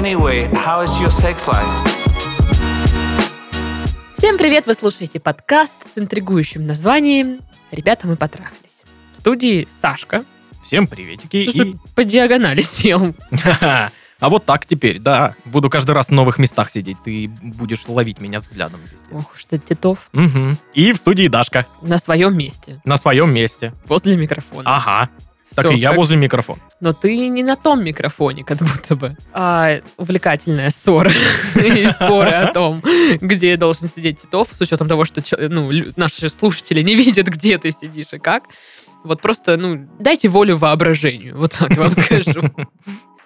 Anyway, how is your sex life? Всем привет! Вы слушаете подкаст с интригующим названием «Ребята, мы потрахались». В студии Сашка. Всем приветики. Что И... по диагонали сел. А вот так теперь, да. Буду каждый раз в новых местах сидеть. Ты будешь ловить меня взглядом. везде. Ох уж ты, Титов. Мгм. И в студии Дашка. На своем месте. На своем месте. Возле микрофона. Ага. Так Всё, и я как- возле микрофона. Но ты не на том микрофоне, как будто бы. А увлекательная ссора и споры о том, где должен сидеть Титов, с учетом того, что ну, наши слушатели не видят, где ты сидишь и как. Вот просто, ну, дайте волю воображению, вот так я вам скажу.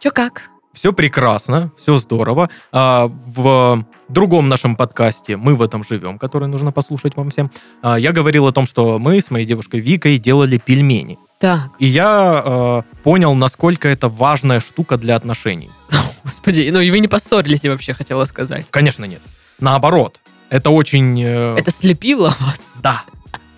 Че как? Все прекрасно, все здорово. А, в другом нашем подкасте «Мы в этом живем», который нужно послушать вам всем, а, я говорил о том, что мы с моей девушкой Викой делали пельмени. Так, И я э, понял, насколько это важная штука для отношений. господи, ну и вы не поссорились, я вообще хотела сказать. Конечно, нет. Наоборот. Это очень... э, Это слепило вас? Да.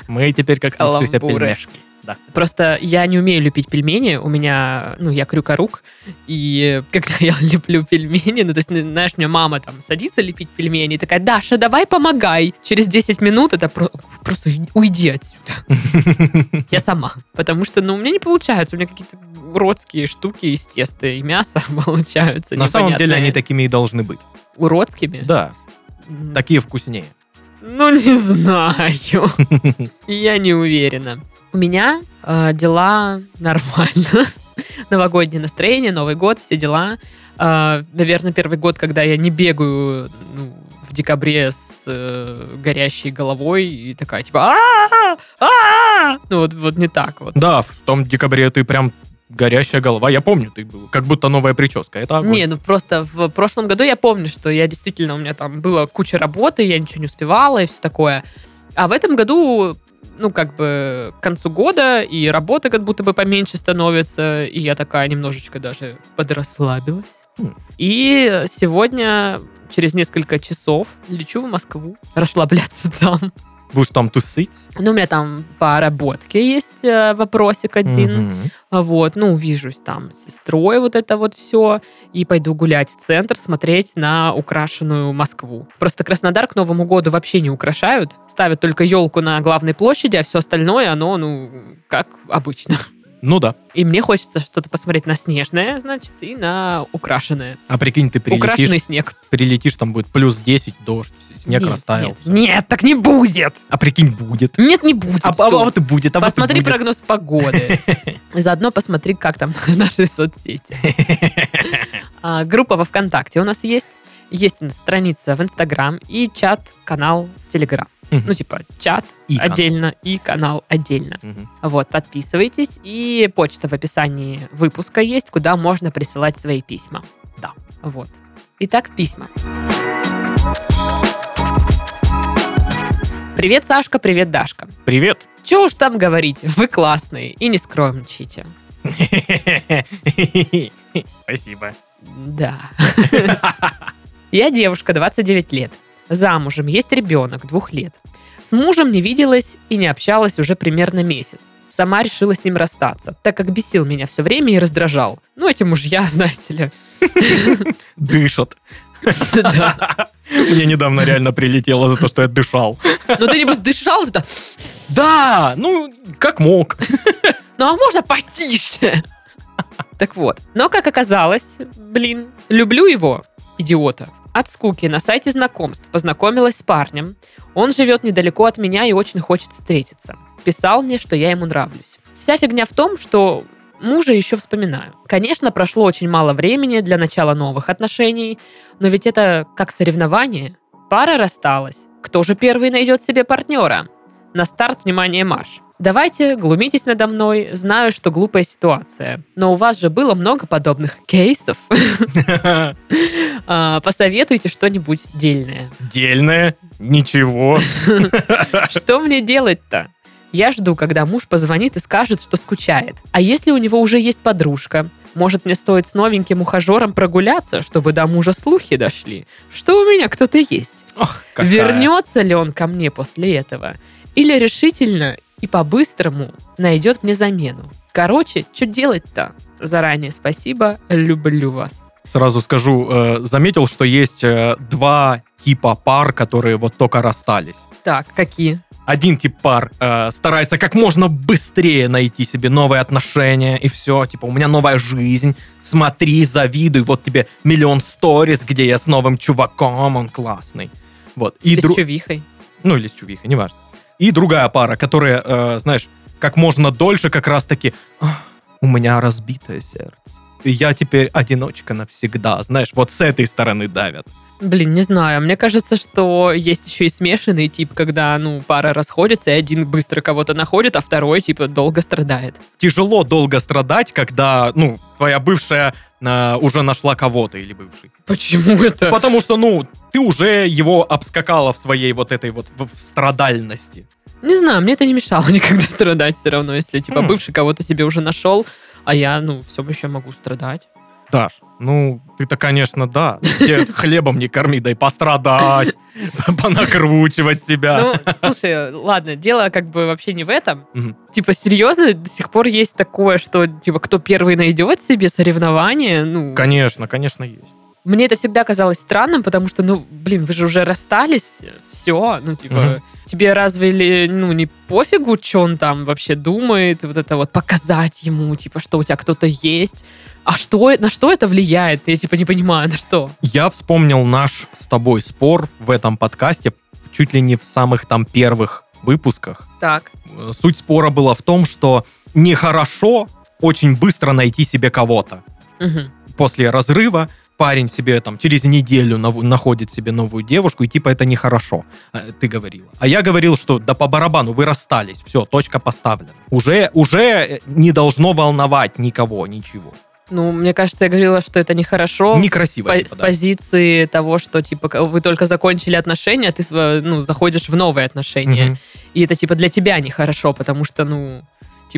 Мы теперь как Каламбуры. пельмешки. Да. Просто я не умею лепить пельмени, у меня, ну, я крюкорук, и когда я леплю пельмени, ну, то есть, знаешь, у меня мама там садится лепить пельмени, и такая, Даша, давай помогай. Через 10 минут это про- просто уйди отсюда. Я сама. Потому что, ну, у меня не получается, у меня какие-то уродские штуки из теста и мяса получаются. На самом деле они такими и должны быть. Уродскими? Да, такие вкуснее. Ну, не знаю. Я не уверена. У меня э, дела нормально. Новогоднее настроение, Новый год, все дела. Э, наверное, первый год, когда я не бегаю ну, в декабре с э, горящей головой и такая, типа, а Ну, вот, вот не так вот. Да, в том декабре ты прям горящая голова. Я помню, ты был. Как будто новая прическа. Это огонь. Не, ну просто в прошлом году я помню, что я действительно, у меня там была куча работы, я ничего не успевала и все такое. А в этом году, ну, как бы к концу года и работа как будто бы поменьше становится, и я такая немножечко даже подрасслабилась. Хм. И сегодня, через несколько часов, лечу в Москву расслабляться там. Будешь там тусить. Ну, у меня там по работке есть э, вопросик один. А Вот, ну, увижусь там с сестрой, вот это вот все, и пойду гулять в центр, смотреть на украшенную Москву. Просто Краснодар к Новому году вообще не украшают, ставят только елку на главной площади, а все остальное, оно, ну, как обычно. Ну да. И мне хочется что-то посмотреть на снежное, значит, и на украшенное. А прикинь, ты Украшенный прилетишь, снег. прилетишь, там будет плюс 10, дождь, снег Нет, растаял. Нет, нет, так не будет! А прикинь, будет. Нет, не будет. А, а- а вот и будет. А вот и Посмотри будет. прогноз погоды. Заодно посмотри, как там наши соцсети. А, группа во ВКонтакте у нас есть. Есть у нас страница в Инстаграм и чат-канал в Телеграм. Ну, типа, чат И канал. отдельно и канал отдельно. Мгм. Вот, подписывайтесь. И почта в описании выпуска есть, куда можно присылать свои письма. Да. Вот. Итак, письма. Привет, Сашка, привет, Дашка. Привет. Чего уж там говорить, вы классные и не скромничайте. Спасибо. Да. Я девушка, 29 лет. Замужем, есть ребенок, двух лет. С мужем не виделась и не общалась уже примерно месяц. Сама решила с ним расстаться, так как бесил меня все время и раздражал. Ну, эти мужья, знаете ли. Дышат. Да. Мне недавно реально прилетело за то, что я дышал. Ну, ты небось дышал, ты так, Да, ну, как мог. ну, а можно потише? Так вот. Но, как оказалось, блин, люблю его, идиота. От скуки на сайте знакомств познакомилась с парнем. Он живет недалеко от меня и очень хочет встретиться. Писал мне, что я ему нравлюсь. Вся фигня в том, что мужа еще вспоминаю. Конечно, прошло очень мало времени для начала новых отношений, но ведь это как соревнование. Пара рассталась. Кто же первый найдет себе партнера? На старт, внимание, марш. Давайте, глумитесь надо мной, знаю, что глупая ситуация. Но у вас же было много подобных кейсов. А, Посоветуйте что-нибудь дельное. Дельное. Ничего. Что мне делать-то? Я жду, когда муж позвонит и скажет, что скучает. А если у него уже есть подружка? Может, мне стоит с новеньким ухажером прогуляться, чтобы до мужа слухи дошли? Что у меня кто-то есть? Ох, какая. Вернется ли он ко мне после этого? Или решительно и по-быстрому найдет мне замену. Короче, что делать-то? Заранее спасибо, люблю вас. Сразу скажу, э, заметил, что есть э, два типа пар, которые вот только расстались. Так, какие? Один тип пар э, старается как можно быстрее найти себе новые отношения, и все, типа, у меня новая жизнь, смотри, завидуй, вот тебе миллион сториз, где я с новым чуваком, он классный. Вот. И Или дру- с чувихой. Ну, или с чувихой, неважно. И другая пара, которая, э, знаешь, как можно дольше как раз-таки «Ах, у меня разбитое сердце. И я теперь одиночка навсегда, знаешь, вот с этой стороны давят. Блин, не знаю. Мне кажется, что есть еще и смешанный тип, когда, ну, пара расходится, и один быстро кого-то находит, а второй, типа, долго страдает. Тяжело долго страдать, когда, ну, твоя бывшая э, уже нашла кого-то или бывший. Почему это? Потому что, ну, ты уже его обскакала в своей вот этой вот в- страдальности. Не знаю, мне это не мешало никогда страдать все равно, если, типа, Хм. бывший кого-то себе уже нашел, а я, ну, все еще могу страдать. Даш, ну, ты-то, конечно, да. Тебе хлебом не корми, дай пострадать, понакручивать себя. Ну, слушай, ладно, дело как бы вообще не в этом. Мгм. Типа, серьезно, до сих пор есть такое, что, типа, кто первый найдет себе соревнование, ну... Конечно, конечно, есть. Мне это всегда казалось странным, потому что, ну, блин, вы же уже расстались, все, ну, типа, Мгм. тебе разве, ну, не пофигу, что он там вообще думает, вот это вот показать ему, типа, что у тебя кто-то есть, а что, на что это влияет? Я, типа, не понимаю, на что. Я вспомнил наш с тобой спор в этом подкасте чуть ли не в самых там первых выпусках. Так, Э, Суть спора была в том, что нехорошо очень быстро найти себе кого-то. Мгм. После разрыва парень себе там через неделю находит себе новую девушку, и типа это нехорошо, э, ты говорила. А я говорил, что да по барабану, вы расстались, все, точка поставлена. Уже, уже э, не должно волновать никого, ничего. ну, мне кажется, я говорила, что это нехорошо. Некрасиво. по- типа, с да. позиции того, что, типа, вы только закончили отношения, а ты, ну, заходишь в новые отношения. Мгм. И это, типа, для тебя нехорошо, потому что, ну,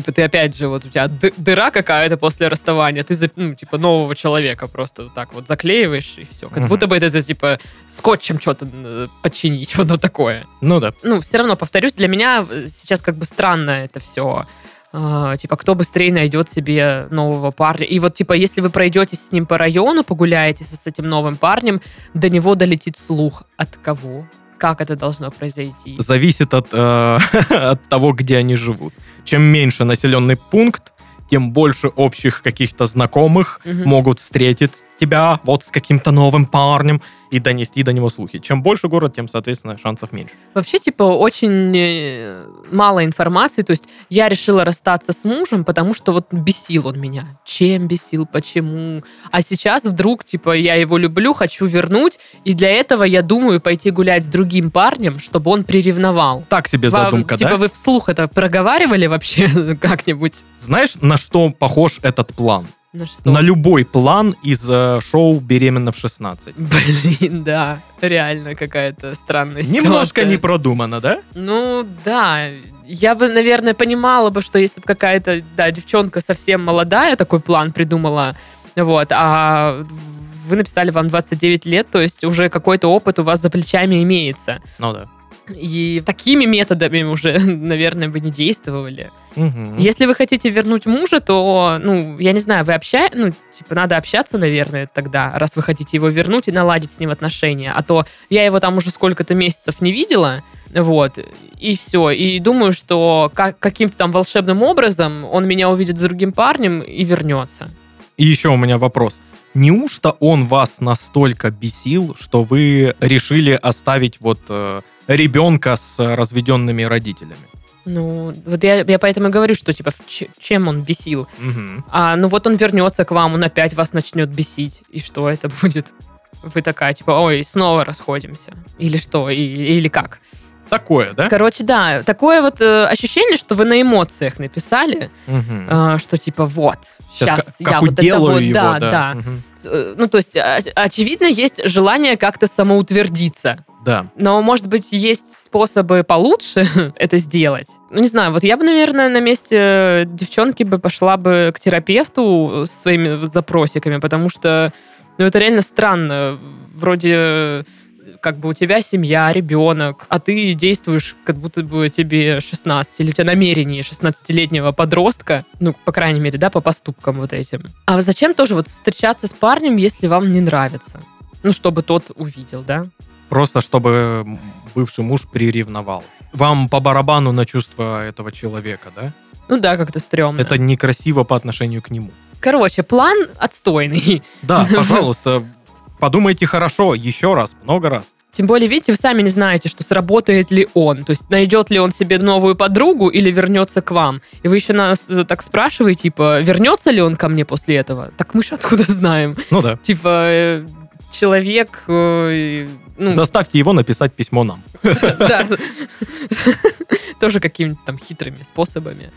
типа, ты опять же, вот у тебя ды- дыра какая-то после расставания, ты, ну, типа, нового человека просто вот так вот заклеиваешь, и все. Как будто бы это, это, типа, скотчем что-то э, починить, вот, вот такое. Ну да. Ну, все равно, повторюсь, для меня э, сейчас как бы странно это все. типа, кто быстрее найдет себе нового парня. И вот, типа, если вы пройдетесь с ним по району, погуляете с этим новым парнем, до него долетит слух. От кого? Как это должно произойти? Зависит от, э, от того, где они живут. Чем меньше населенный пункт, тем больше общих каких-то знакомых Мгм. могут встретить тебя вот с каким-то новым парнем и донести до него слухи. Чем больше город, тем, соответственно, шансов меньше. Вообще, типа, очень э, мало информации. То есть я решила расстаться с мужем, потому что вот бесил он меня. Чем бесил, почему. А сейчас вдруг, типа, я его люблю, хочу вернуть, и для этого я думаю пойти гулять с другим парнем, чтобы он приревновал. Так себе Вам, задумка, типа, да? вы вслух это проговаривали вообще как-нибудь? Знаешь, на что похож этот план? На что? На любой план из э, шоу «Беременна в 16». Блин, да, реально какая-то странная Немножко ситуация. не продумано, да? Ну, да. Я бы, наверное, понимала бы, что если бы какая-то, да, девчонка совсем молодая такой план придумала, вот, а вы написали вам 29 лет, то есть уже какой-то опыт у вас за плечами имеется. Ну да. И такими методами уже, наверное, вы не действовали. Мгм. Если вы хотите вернуть мужа, то, ну, я не знаю, вы общаетесь, ну, типа, надо общаться, наверное, тогда, раз вы хотите его вернуть и наладить с ним отношения. А то я его там уже сколько-то месяцев не видела, вот, и все. И думаю, что как, каким-то там волшебным образом он меня увидит с другим парнем и вернется. И еще у меня вопрос. Неужто он вас настолько бесил, что вы решили оставить вот э, ребенка с э, разведенными родителями? Ну, вот я, я поэтому и говорю, что, типа, чем он бесил. Мгм. А, ну вот он вернется к вам, он опять вас начнет бесить. И что это будет? Вы такая, типа, ой, снова расходимся. Или что? И- или как? Такое, да? Короче, да, такое вот э, ощущение, что вы на эмоциях написали, Мгм. э, что типа вот, сейчас как я вот это вот, его, да, да. да. Э, Ну, то есть, оч- очевидно, есть желание как-то самоутвердиться. Да. Но, может быть, есть способы получше это сделать. Ну, не знаю, вот я бы, наверное, на месте девчонки бы пошла бы к терапевту с своими запросиками, потому что, ну, это реально странно. Вроде как бы у тебя семья, ребенок, а ты действуешь, как будто бы тебе 16, или у тебя намерение 16-летнего подростка, ну, по крайней мере, да, по поступкам вот этим. А зачем тоже вот встречаться с парнем, если вам не нравится? Ну, чтобы тот увидел, да? Просто чтобы бывший муж приревновал. Вам по барабану на чувства этого человека, да? Ну да, как-то стрёмно. Это некрасиво по отношению к нему. Короче, план отстойный. Да, пожалуйста, подумайте хорошо, еще раз, много раз. Тем более, видите, вы сами не знаете, что сработает ли он. То есть найдет ли он себе новую подругу или вернется к вам. И вы еще нас э, так спрашиваете, типа, вернется ли он ко мне после этого? Так мы же откуда знаем? Ну да. Типа, э, человек... э, ну, Заставьте его написать письмо нам. да, тоже какими-то там хитрыми способами.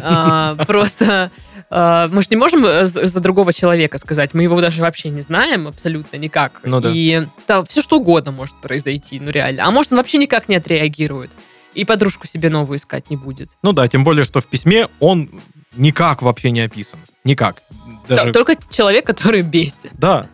А, Просто мы же не можем э, за другого человека сказать, мы его даже вообще не знаем абсолютно никак. Ну да. И да, все что угодно может произойти, ну реально. А может он вообще никак не отреагирует. И подружку себе новую искать не будет. Ну да, тем более, что в письме он никак вообще не описан. Никак. Даже... Только человек, который бесит. Да,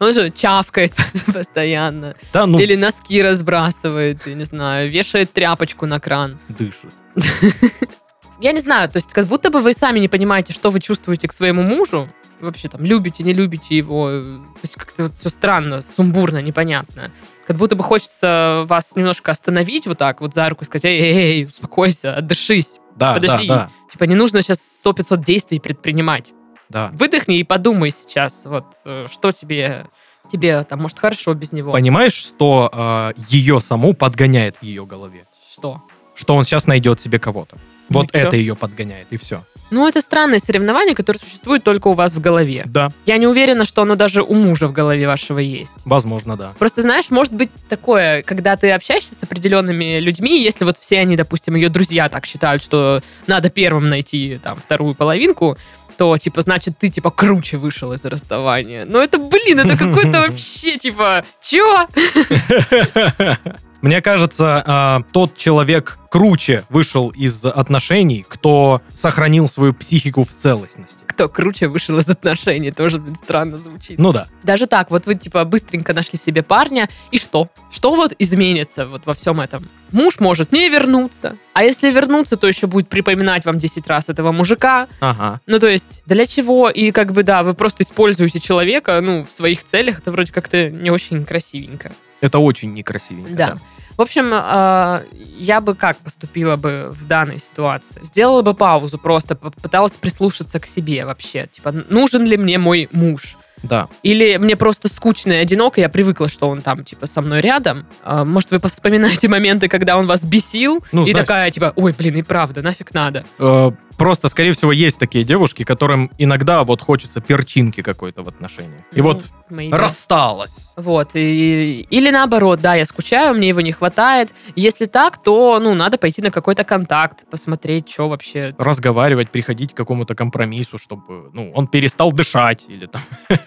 Он же чавкает постоянно. да, ну, Или носки разбрасывает, я не знаю, вешает тряпочку на кран. дышит. Я не знаю, то есть как будто бы вы сами не понимаете, что вы чувствуете к своему мужу. Вообще там любите, не любите его. То есть как-то вот все странно, сумбурно, непонятно. Как будто бы хочется вас немножко остановить вот так вот за руку и сказать, эй, эй, эй, успокойся, отдышись. Да, Подожди. да, да, Типа не нужно сейчас 100-500 действий предпринимать. да. Выдохни и подумай сейчас, вот э, что тебе, тебе там, может, хорошо без него. Понимаешь, что э, ее саму подгоняет в ее голове? Что? Что он сейчас найдет себе кого-то. Ну Вот чё? это ее подгоняет, и все. Ну, это странное соревнование, которое существует только у вас в голове. Да, Я не уверена, что оно даже у мужа в голове вашего есть. возможно, да. Просто, знаешь, может быть такое, когда ты общаешься с определенными людьми, если вот все они, допустим, ее друзья так считают, что надо первым найти там вторую половинку, то, типа, значит, ты, типа, круче вышел из расставания. Но это, блин, это какой-то вообще, типа, чё? Мне кажется, а, тот человек круче вышел из отношений, кто сохранил свою психику в целостности. Кто круче вышел из отношений, тоже, блин, странно звучит. Ну да. Даже так, вот вы, типа, быстренько нашли себе парня, и что? Что вот изменится вот во всем этом? Муж может не вернуться, а если вернуться, то еще будет припоминать вам 10 раз этого мужика. Ага. Ну, то есть, для чего? И как бы, да, вы просто используете человека, ну, в своих целях, это вроде как-то не очень красивенько. Это очень некрасивенько. Да. В общем, э, я бы как поступила бы в данной ситуации? Сделала бы паузу просто, попыталась прислушаться к себе вообще. Типа, нужен ли мне мой муж? Да. Или мне просто скучно и одиноко, я привыкла, что он там, типа, со мной рядом. А, Может, вы вспоминаете моменты, когда он вас бесил, Ну, и знаешь- такая, типа, ой, блин, и правда, нафиг надо. Э, Просто, скорее всего, есть такие девушки, которым иногда вот хочется перчинки какой-то в отношениях. И Ну, вот мои, рассталась. Вот, и- или наоборот, да, я скучаю, мне его не хватает. Если так, то, ну, надо пойти на какой-то контакт, посмотреть, что вообще. Разговаривать, приходить к какому-то компромиссу, чтобы ну, он перестал дышать или там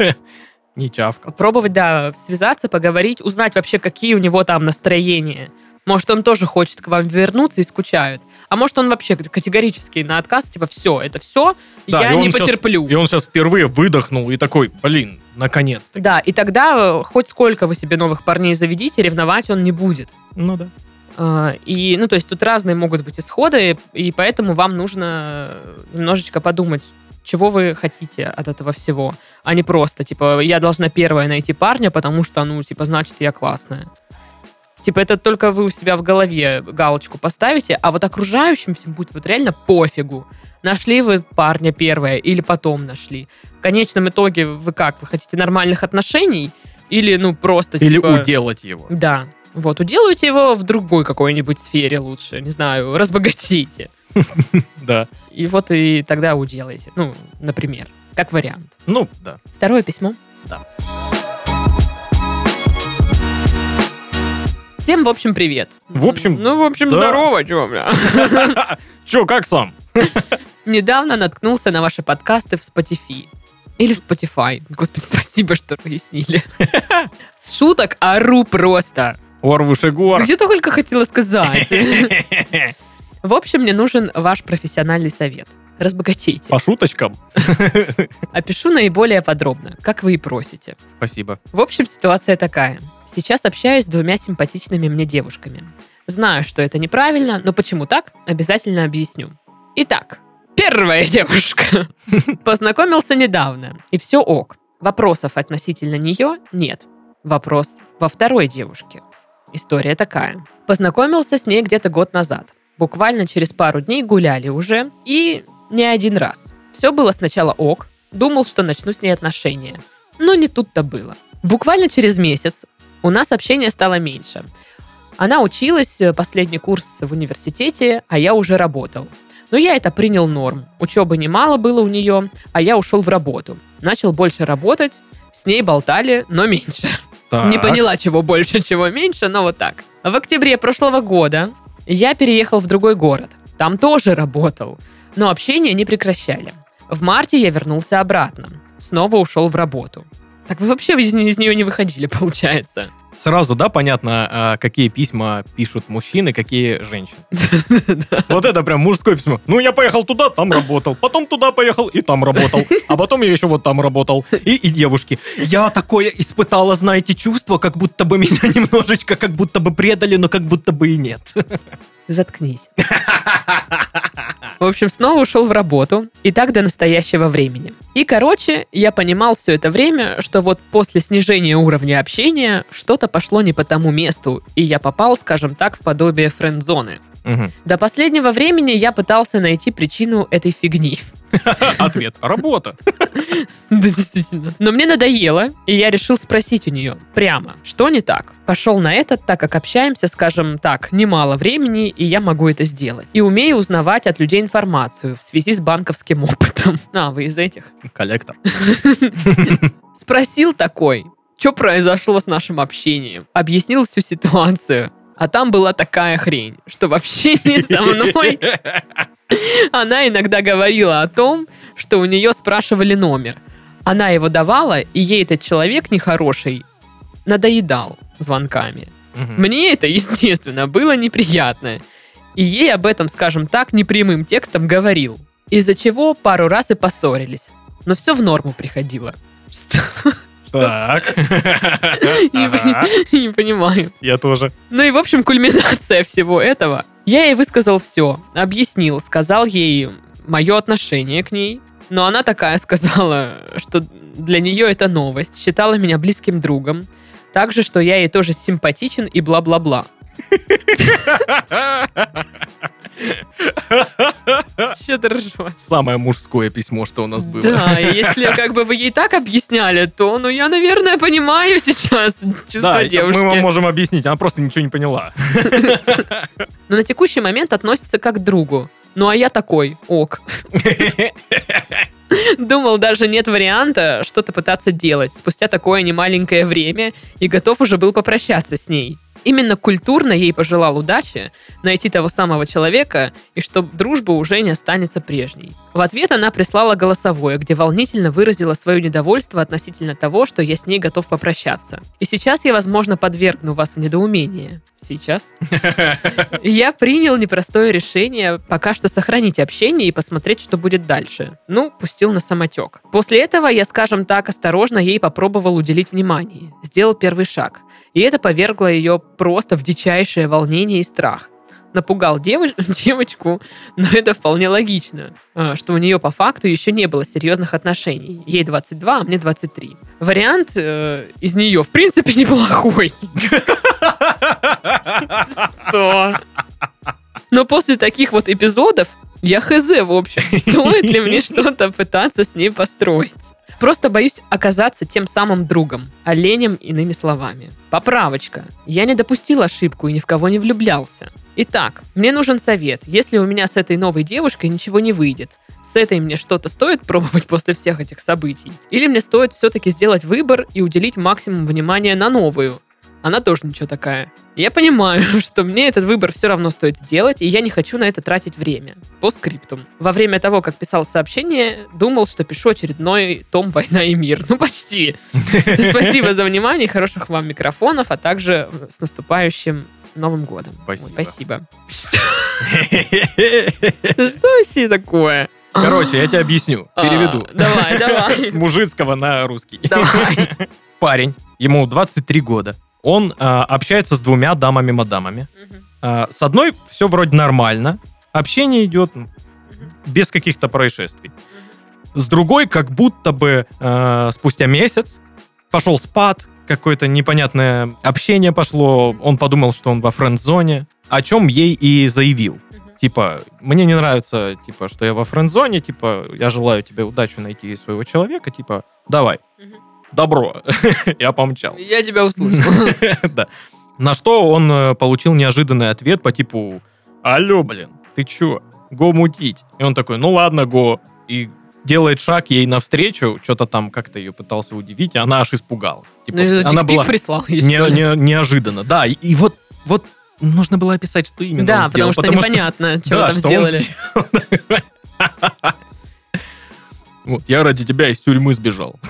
не чавкал. Попробовать, да, связаться, поговорить, узнать вообще, какие у него там настроения. Может, он тоже хочет к вам вернуться и скучает. А может, он вообще категорически на отказ, типа, все, это все, Да, я не потерплю. И он сейчас впервые выдохнул и такой, блин, наконец-то. Да, и тогда э, хоть сколько вы себе новых парней заведите, ревновать он не будет. Ну да. А, И, ну, то есть тут разные могут быть исходы, и поэтому вам нужно немножечко подумать, чего вы хотите от этого всего, а не просто, типа, я должна первая найти парня, потому что, ну, типа, значит, я классная. Типа, это только вы у себя в голове галочку поставите, а вот окружающим всем будет вот реально пофигу. Нашли вы парня первое или потом нашли. В конечном итоге вы как? Вы хотите нормальных отношений или, ну, просто, Или типа... уделать его. Да. Вот, уделывайте его в другой какой-нибудь сфере лучше, не знаю, разбогатейте. Да. И вот и тогда уделайте. Ну, например, как вариант. Ну, да. Второе письмо. Да. Всем, в общем, привет. В общем, Ну, в общем, да. здорово, чё, бля. Че, как сам? Недавно наткнулся на ваши подкасты в Spotify. Или в Spotify. Господи, спасибо, что пояснили. С шуток ору просто. Ор выше гор. Где только хотела сказать. В общем, мне нужен ваш профессиональный совет. разбогатейте. По шуточкам. Опишу наиболее подробно, как вы и просите. Спасибо. В общем, ситуация такая. Сейчас общаюсь с двумя симпатичными мне девушками. Знаю, что это неправильно, но почему так, обязательно объясню. Итак, первая девушка. Познакомился недавно, и все ок. Вопросов относительно нее нет. Вопрос во второй девушке. История такая. Познакомился с ней где-то год назад. Буквально через пару дней гуляли уже, и не один раз. Все было сначала ок, думал, что начну с ней отношения. Но не тут-то было. Буквально через месяц у нас общение стало меньше. Она училась, э, последний курс в университете, а я уже работал. Но я это принял норм. Учебы немало было у нее, а я ушел в работу. Начал больше работать, с ней болтали, но меньше. Не Так. поняла, чего больше, чего меньше, но вот так. В октябре прошлого года я переехал в другой город. Там тоже работал, но общение не прекращали. В марте я вернулся обратно. Снова ушел в работу. Так вы вообще из, из нее не выходили, получается. Сразу, да, понятно, а, какие письма пишут мужчины, какие женщины. Вот это прям мужское письмо. Ну, я поехал туда, там работал. Потом туда поехал и там работал. А потом я еще вот там работал. И, и девушки. Я такое испытала, знаете, чувство, как будто бы меня немножечко, как будто бы предали, но как будто бы и нет. Заткнись. В общем, снова ушел в работу, и так до настоящего времени. И, короче, я понимал все это время, что вот после снижения уровня общения что-то пошло не по тому месту, и я попал, скажем так, в подобие френд-зоны. Мгм. До последнего времени я пытался найти причину этой фигни. Ответ. Работа. Да, действительно. Но мне надоело, и я решил спросить у нее прямо, что не так. Пошел на это, так как общаемся, скажем так, немало времени, и я могу это сделать. И умею узнавать от людей информацию в связи с банковским опытом. А, вы из этих? Коллектор. Спросил такой, что произошло с нашим общением. Объяснил всю ситуацию. А там была такая хрень, что в общении со мной она иногда говорила о том, что у нее спрашивали номер. Она его давала, и ей этот человек нехороший надоедал звонками. Мгм. Мне это, естественно, было неприятно. И ей об этом, скажем так, непрямым текстом говорил. Из-за чего пару раз и поссорились. Но все в норму приходило. Так. Не понимаю. Я тоже. Ну и, в общем, кульминация всего этого. Я ей высказал все, объяснил, сказал ей мое отношение к ней. Но она такая сказала, что для нее это новость, считала меня близким другом. Также, что я ей тоже симпатичен и бла-бла-бла. Че ты ржешь? Самое мужское письмо, что у нас было. Да, если как бы вы ей так объясняли, то, ну, я, наверное, понимаю сейчас чувства Да, девушки. мы вам можем объяснить, она просто ничего не поняла. Но на текущий момент относится как к другу. Ну, а я такой, ок. Думал, даже нет варианта что-то пытаться делать спустя такое немаленькое время и готов уже был попрощаться с ней. Именно культурно ей пожелал удачи, найти того самого человека, и чтобы дружба уже не останется прежней. В ответ она прислала голосовое, где волнительно выразила свое недовольство относительно того, что я с ней готов попрощаться. И сейчас я, возможно, подвергну вас в недоумение. Сейчас? Я принял непростое решение пока что сохранить общение и посмотреть, что будет дальше. Ну, пустил на самотек. После этого я, скажем так, осторожно ей попробовал уделить внимание. Сделал первый шаг. И это повергло ее просто в дичайшее волнение и страх. Напугал девоч- девочку, но это вполне логично, а, что у нее по факту еще не было серьезных отношений. Ей 22, а мне 23. Вариант э, из нее, в принципе, неплохой. Что? Но после таких вот эпизодов я хз, в общем, стоит ли мне что-то пытаться с ней построить. Просто боюсь оказаться тем самым другом, оленем иными словами. Поправочка. Я не допустил ошибку и ни в кого не влюблялся. Итак, мне нужен совет. Если у меня с этой новой девушкой ничего не выйдет, с этой мне что-то стоит пробовать после всех этих событий? Или мне стоит все-таки сделать выбор и уделить максимум внимания на новую? Она тоже ничего такая. Я понимаю, что мне этот выбор все равно стоит сделать, и я не хочу на это тратить время. По скриптум. Во время того, как писал сообщение, думал, что пишу очередной том «Война и мир». Ну, почти. Спасибо за внимание, хороших вам микрофонов, а также с наступающим Новым годом. Спасибо. Ой, спасибо. Что вообще такое? Короче, я тебе объясню, переведу. А, Давай, давай. С мужицкого на русский. Давай. Парень, ему 23 года. Он а, общается с двумя дамами-мадамами. А, с одной все вроде нормально. Общение идет ну, без каких-то происшествий. С другой, как будто бы э, спустя месяц пошел спад, какое-то непонятное общение пошло. Он подумал, что он во френд-зоне, о чем ей и заявил. Типа, мне не нравится, типа, что я во френд-зоне, типа, я желаю тебе удачу найти своего человека, типа, давай, добро. я помчал. Я тебя услышал. Да. На что он э, получил неожиданный ответ по типу «Алло, блин, ты чё, го мутить?» И он такой «Ну ладно, го». И делает шаг ей навстречу, что-то там как-то ее пытался удивить, и она аж испугалась. Типа, Ну, она была прислал не- что не- неожиданно. Да, и, и вот, вот нужно было описать, что именно Да, он сделал, потому что непонятно, что да, там что он сделали. сделал. Вот, я ради тебя из тюрьмы сбежал.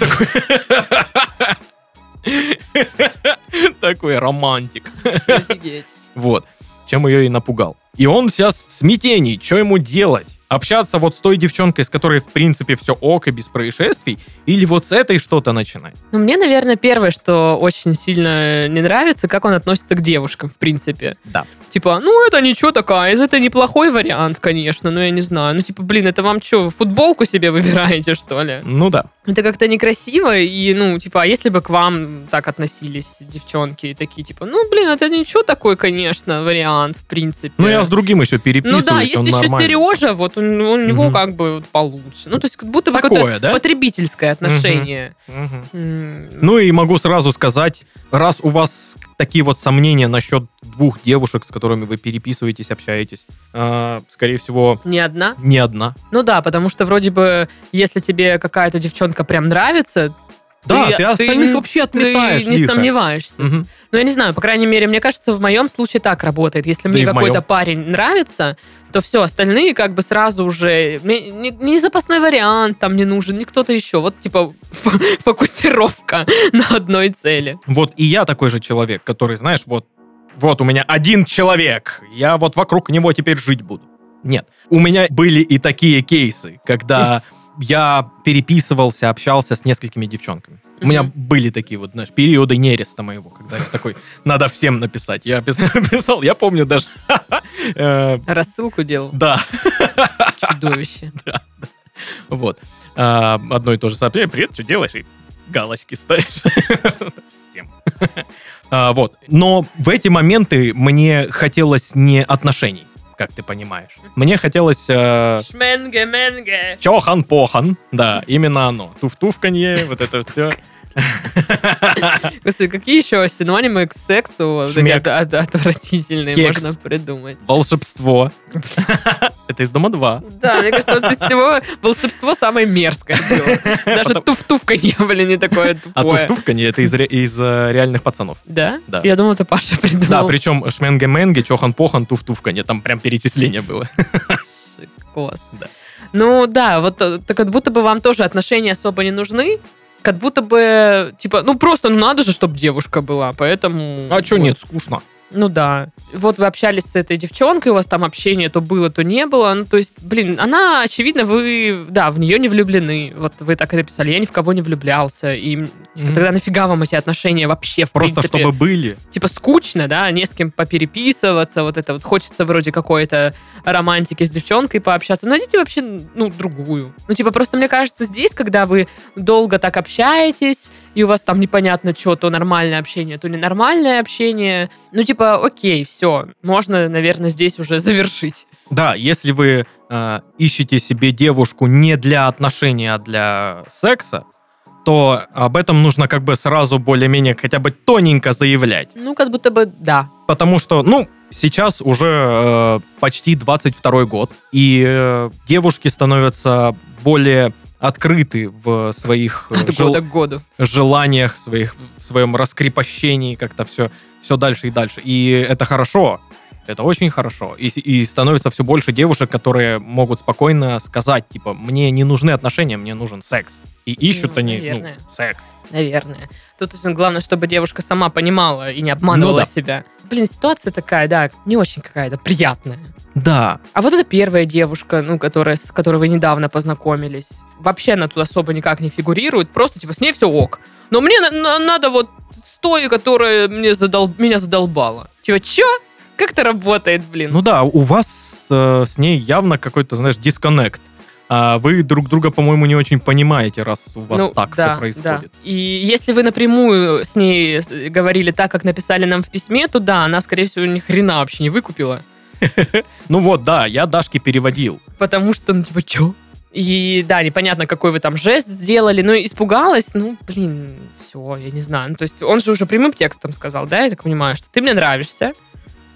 Такой- романтик. Офигеть. Вот. Чем ее и напугал. И он сейчас в смятении. Что ему делать? Общаться вот с той девчонкой, с которой, в принципе, все ок и без происшествий? Или вот с этой что-то начинать? Ну, мне, наверное, первое, что очень сильно не нравится, как он относится к девушкам, в принципе. Да. Типа, ну, это ничего такая, это неплохой вариант, конечно, но я не знаю. Ну, типа, блин, это вам что, футболку себе выбираете, что ли? Ну да. Это как-то некрасиво, и, ну, типа, а если бы к вам так относились девчонки, и такие, типа, ну, блин, это ничего такой, конечно, вариант, в принципе. Ну я с другим еще Ну переписываюсь, да, есть еще нормальный. Сережа, вот у, у него Мгм. как бы получше. Ну, то есть, как будто бы Такое, да? потребительское отношение. Мгм. М, Ну и могу сразу сказать, раз у вас такие вот сомнения насчет двух девушек, с которыми вы переписываетесь, общаетесь, э, скорее всего, Не одна? не одна. Ну да, потому что вроде бы, если тебе какая-то девчонка прям нравится, Да, Ты- ты, ты остальных не- вообще ты отметаешь не лихо. сомневаешься. Мгм. Ну, я не знаю, по крайней мере, мне кажется, в моем случае так работает. Если Да мне какой-то парень нравится, то все, остальные как бы сразу уже... Мне ни, ни запасной вариант там не нужен, ни кто-то еще. Вот, типа, фокусировка на одной цели. Вот и я такой же человек, который, знаешь, вот, вот у меня один человек, я вот вокруг него теперь жить буду. Нет. У меня были и такие кейсы, когда я переписывался, общался с несколькими девчонками. У меня были такие вот, знаешь, периоды нереста моего, когда я такой, надо всем написать. Я пис- писал, я помню даже, э, Рассылку делал. да, Чудовище. вот. А, Одно и то же сообщение, привет, что делаешь? И галочки ставишь. Всем. А, Вот. Но в эти моменты мне хотелось не отношений, как ты понимаешь. Мне хотелось э, Шменге-менге. чохан-похан. Да, именно оно. Туф-туфканье, вот это все. Господи, какие еще синонимы к сексу отвратительные можно придумать? Волшебство. Это из Дома 2. Да, мне кажется, вот из всего волшебство самое мерзкое было. Даже туф-туфка не были не такое А тупое. туф-туфканье это из ре- из э, реальных пацанов. Да? Да. Я думал, это Паша Да, придумал. причем шменге-менге, чохан-похан, туф-туфканье. Там прям перечисление было. Класс. Да. Ну да, вот э, так как будто бы вам тоже отношения особо не нужны, как будто бы, типа, ну просто, ну надо же, чтобы девушка была, поэтому... А что вот. нет, скучно. Ну да. Вот вы общались с этой девчонкой, у вас там общение то было, то не было. Ну, то есть, блин, она, очевидно, вы, да, в нее не влюблены. Вот вы так и написали, я ни в кого не влюблялся. И типа, Мгм. тогда нафига вам эти отношения вообще, в Просто принципе? чтобы были. Типа скучно, да, не с кем попереписываться, вот это вот хочется вроде какой-то романтики с девчонкой пообщаться. Но идите вообще, ну, другую. Ну, типа, просто мне кажется, здесь, когда вы долго так общаетесь, и у вас там непонятно что, то нормальное общение, то ненормальное общение, ну, типа, окей, все, можно, наверное, здесь уже завершить. Да, если вы э, ищете себе девушку не для отношений, а для секса, то об этом нужно как бы сразу более-менее хотя бы тоненько заявлять. Ну, как будто бы да. Потому что, ну, сейчас уже э, почти 22 год, и э, девушки становятся более открыты в своих э, От жел- года к году. желаниях, своих, в своем раскрепощении, как-то все, все дальше и дальше. И это хорошо. Это очень хорошо. И, и становится все больше девушек, которые могут спокойно сказать, типа, мне не нужны отношения, мне нужен секс. И ищут Ну, они ну, секс. Наверное. Тут главное, чтобы девушка сама понимала и не обманывала Ну да. себя. Блин, ситуация такая, да, не очень какая-то приятная. Да, А вот эта первая девушка, ну, которая, с которой вы недавно познакомились, вообще она тут особо никак не фигурирует, просто, типа, с ней все ок. Но мне на- на- надо вот с той, которая мне задол... меня задолбала. Типа, чё? Как это работает, блин? ну да, у вас э, с ней явно какой-то, знаешь, дисконнект. А вы друг друга, по-моему, не очень понимаете, раз у вас Ну, так да, все происходит. да. И если вы напрямую с ней говорили так, как написали нам в письме, то да, она, скорее всего, ни хрена вообще не выкупила. Ну вот, да, я Дашке переводил. Потому что, ну, типа, чё? И да, непонятно, какой вы там жест сделали, но испугалась, ну, блин, все, я не знаю. Ну, то есть он же уже прямым текстом сказал, да, я так понимаю, что ты мне нравишься,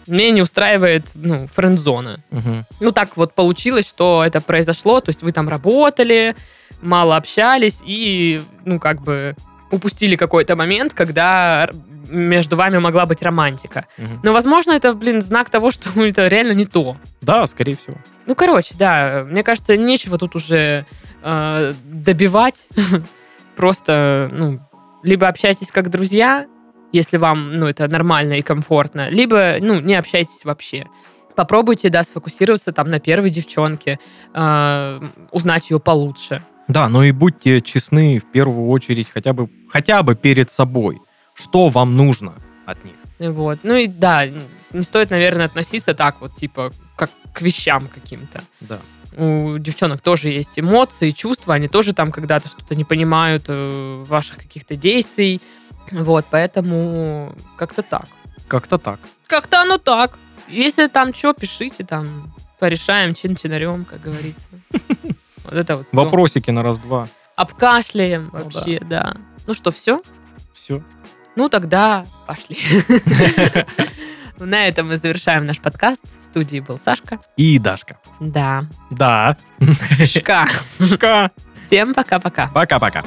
мне не устраивает, ну, френд-зона. Мгм. Ну, так вот получилось, что это произошло, то есть вы там работали, мало общались и, ну, как бы упустили какой-то момент, когда между вами могла быть романтика. Мгм. Но, возможно, это, блин, знак того, что это реально не то. Да, скорее всего. Ну, короче, да, мне кажется, нечего тут уже э, добивать. Просто, ну, либо общайтесь как друзья, если вам, ну, это нормально и комфортно, либо, ну, не общайтесь вообще. Попробуйте, да, сфокусироваться там на первой девчонке, э, узнать ее получше. Да, но и будьте честны в первую очередь хотя бы, хотя бы перед собой. Что вам нужно от них? Вот. Ну и да, не стоит, наверное, относиться так вот, типа, как к вещам каким-то. Да. У девчонок тоже есть эмоции, чувства, они тоже там когда-то что-то не понимают э, ваших каких-то действий. Вот, поэтому как-то так. Как-то так. Как-то оно так. Если там что, пишите там, порешаем чин-чинарем, как говорится. Вот это вот. Вопросики на раз-два. Обкашляем Ну вообще, да. Ну что, все? Все. Ну тогда пошли. На этом мы завершаем наш подкаст. В студии был Сашка. И Дашка. Да. Да. Шка. Пока. Всем пока-пока. Пока-пока.